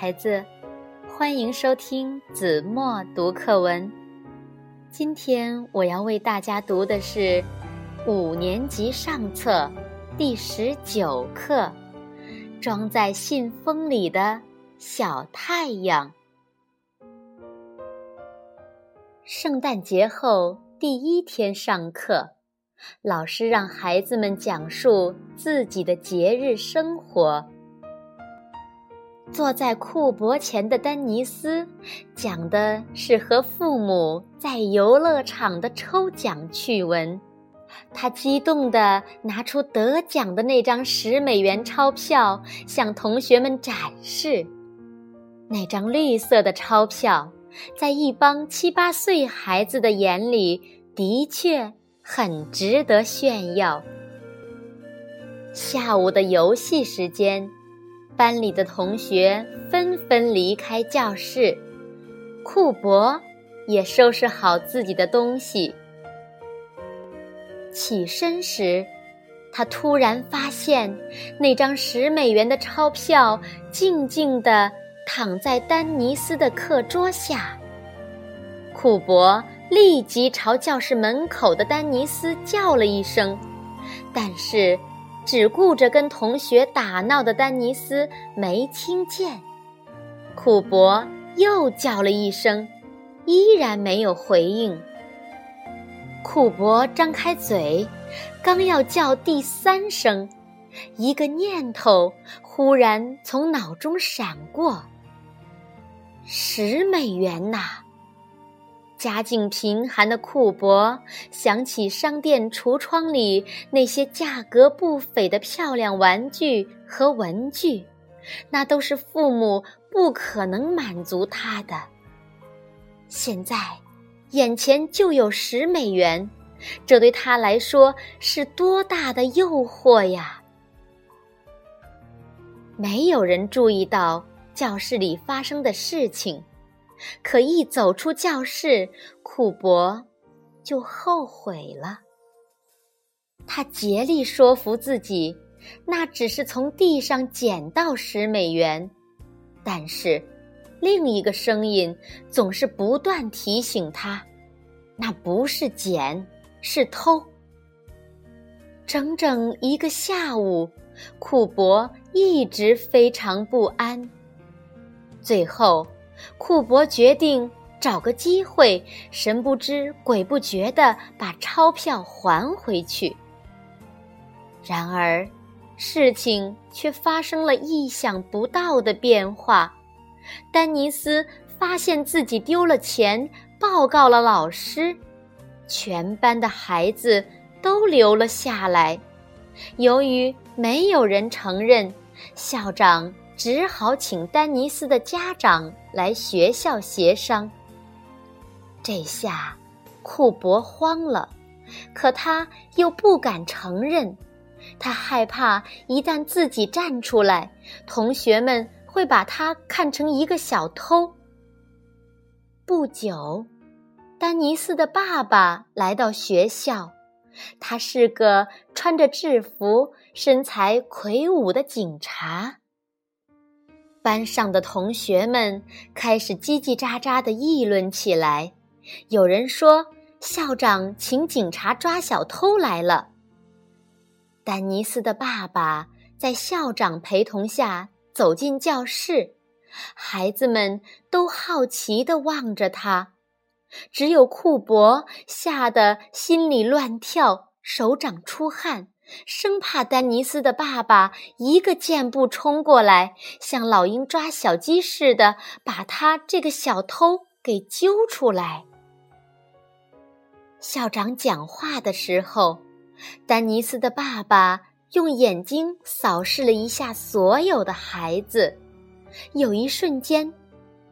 孩子，欢迎收听子墨读课文。今天我要为大家读的是五年级上册第十九课《装在信封里的小太阳》。圣诞节后第一天上课，老师让孩子们讲述自己的节日生活。坐在库伯前的丹尼斯，讲的是和父母在游乐场的抽奖趣闻。他激动地拿出得奖的那张十美元钞票，向同学们展示。那张绿色的钞票，在一帮七八岁孩子的眼里，的确很值得炫耀。下午的游戏时间。班里的同学纷纷离开教室，库伯也收拾好自己的东西。起身时，他突然发现那张十美元的钞票静静地躺在丹尼斯的课桌下。库伯立即朝教室门口的丹尼斯叫了一声，但是。只顾着跟同学打闹的丹尼斯没听见，库伯又叫了一声，依然没有回应。库伯张开嘴，刚要叫第三声，一个念头忽然从脑中闪过：十美元呐！家境贫寒的库伯想起商店橱窗里那些价格不菲的漂亮玩具和文具，那都是父母不可能满足他的。现在，眼前就有十美元，这对他来说是多大的诱惑呀！没有人注意到教室里发生的事情。可一走出教室，库伯就后悔了。他竭力说服自己，那只是从地上捡到十美元。但是，另一个声音总是不断提醒他，那不是捡，是偷。整整一个下午，库伯一直非常不安。最后。库伯决定找个机会，神不知鬼不觉地把钞票还回去。然而，事情却发生了意想不到的变化。丹尼斯发现自己丢了钱，报告了老师，全班的孩子都留了下来。由于没有人承认，校长。只好请丹尼斯的家长来学校协商。这下，库伯慌了，可他又不敢承认，他害怕一旦自己站出来，同学们会把他看成一个小偷。不久，丹尼斯的爸爸来到学校，他是个穿着制服、身材魁梧的警察。班上的同学们开始叽叽喳喳地议论起来。有人说：“校长请警察抓小偷来了。”丹尼斯的爸爸在校长陪同下走进教室，孩子们都好奇地望着他，只有库伯吓得心里乱跳，手掌出汗。生怕丹尼斯的爸爸一个箭步冲过来，像老鹰抓小鸡似的，把他这个小偷给揪出来。校长讲话的时候，丹尼斯的爸爸用眼睛扫视了一下所有的孩子，有一瞬间，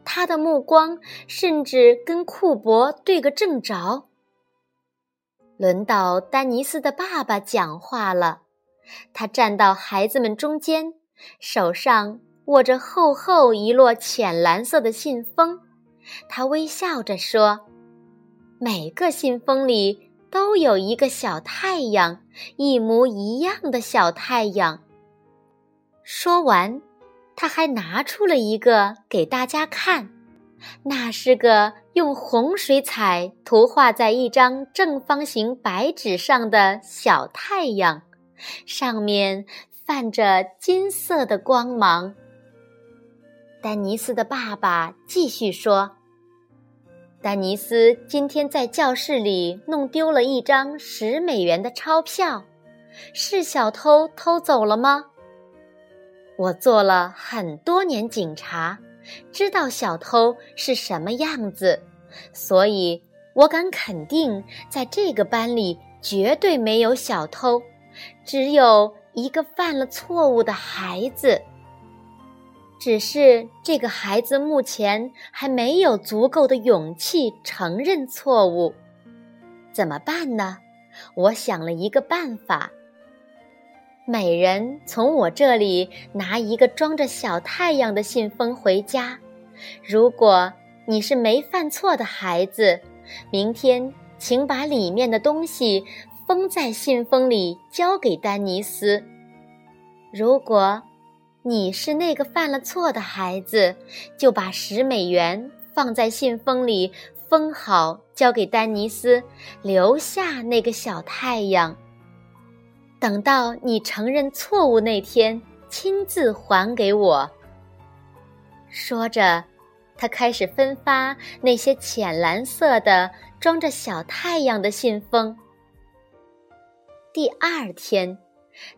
他的目光甚至跟库伯对个正着。轮到丹尼斯的爸爸讲话了，他站到孩子们中间，手上握着厚厚一摞浅蓝色的信封。他微笑着说：“每个信封里都有一个小太阳，一模一样的小太阳。”说完，他还拿出了一个给大家看，那是个用红水彩涂画在一张正方形白纸上的小太阳，上面泛着金色的光芒。丹尼斯的爸爸继续说。丹尼斯今天在教室里弄丢了一张十美元的钞票，是小偷偷走了吗？我做了很多年警察，知道小偷是什么样子，所以我敢肯定，在这个班里绝对没有小偷，只有一个犯了错误的孩子。只是这个孩子目前还没有足够的勇气承认错误，怎么办呢？我想了一个办法：每人从我这里拿一个装着小太阳的信封回家。如果你是没犯错的孩子，明天请把里面的东西封在信封里交给丹尼斯。如果你是那个犯了错的孩子，就把十美元放在信封里，封好，交给丹尼斯，留下那个小太阳。等到你承认错误那天，亲自还给我。说着，他开始分发那些浅蓝色的装着小太阳的信封。第二天。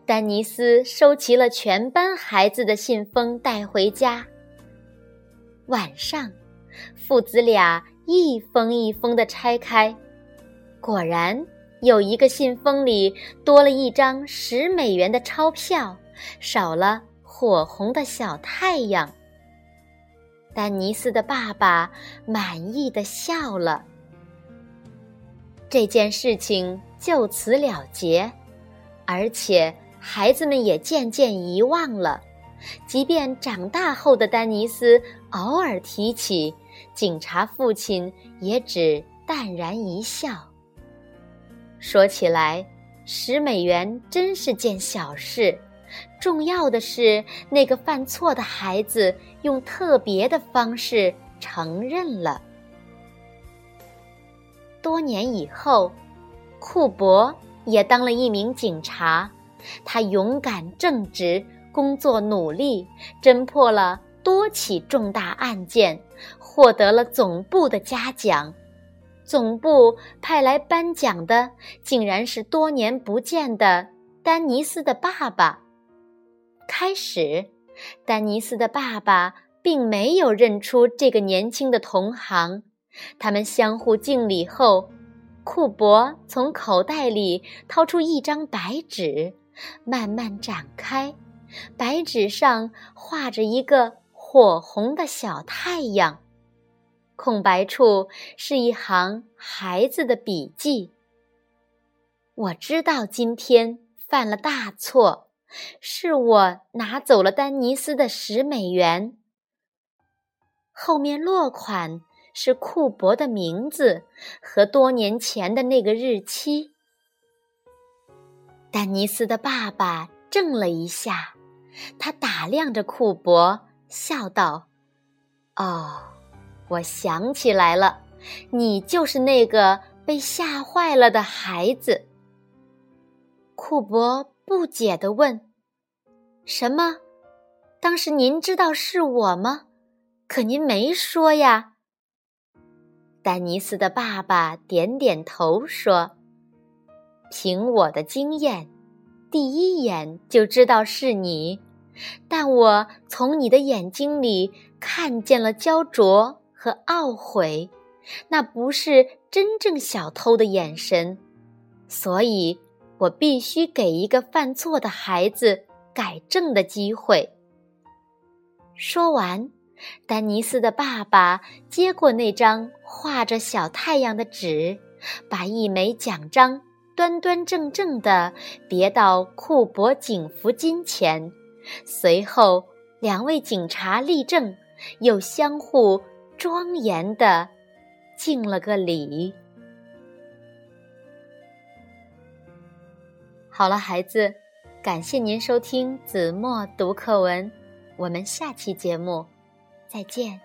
丹尼斯收齐了全班孩子的信封，带回家。晚上，父子俩一封一封的拆开，果然有一个信封里多了一张十美元的钞票，少了火红的小太阳。丹尼斯的爸爸满意的笑了。这件事情就此了结。而且，孩子们也渐渐遗忘了。即便长大后的丹尼斯偶尔提起，警察父亲也只淡然一笑。说起来，十美元真是件小事，重要的是那个犯错的孩子用特别的方式承认了。多年以后，库珀。也当了一名警察，他勇敢正直，工作努力，侦破了多起重大案件，获得了总部的嘉奖。总部派来颁奖的，竟然是多年不见的丹尼斯的爸爸。开始，丹尼斯的爸爸并没有认出这个年轻的同行，他们相互敬礼后。库珀从口袋里掏出一张白纸，慢慢展开。白纸上画着一个火红的小太阳，空白处是一行孩子的笔记。我知道今天犯了大错，是我拿走了丹尼斯的十美元。后面落款。是库珀的名字和多年前的那个日期。丹尼斯的爸爸怔了一下，他打量着库珀，笑道：“哦，我想起来了，你就是那个被吓坏了的孩子。”库伯不解地问：“什么？当时您知道是我吗？可您没说呀。”丹尼斯的爸爸点点头说：“凭我的经验，第一眼就知道是你，但我从你的眼睛里看见了焦灼和懊悔，那不是真正小偷的眼神，所以我必须给一个犯错的孩子改正的机会。”说完。丹尼斯的爸爸接过那张画着小太阳的纸，把一枚奖章端端正正地别到库珀警服金前。随后，两位警察立正，又相互庄严的敬了个礼。好了，孩子，感谢您收听子墨读课文。我们下期节目再见。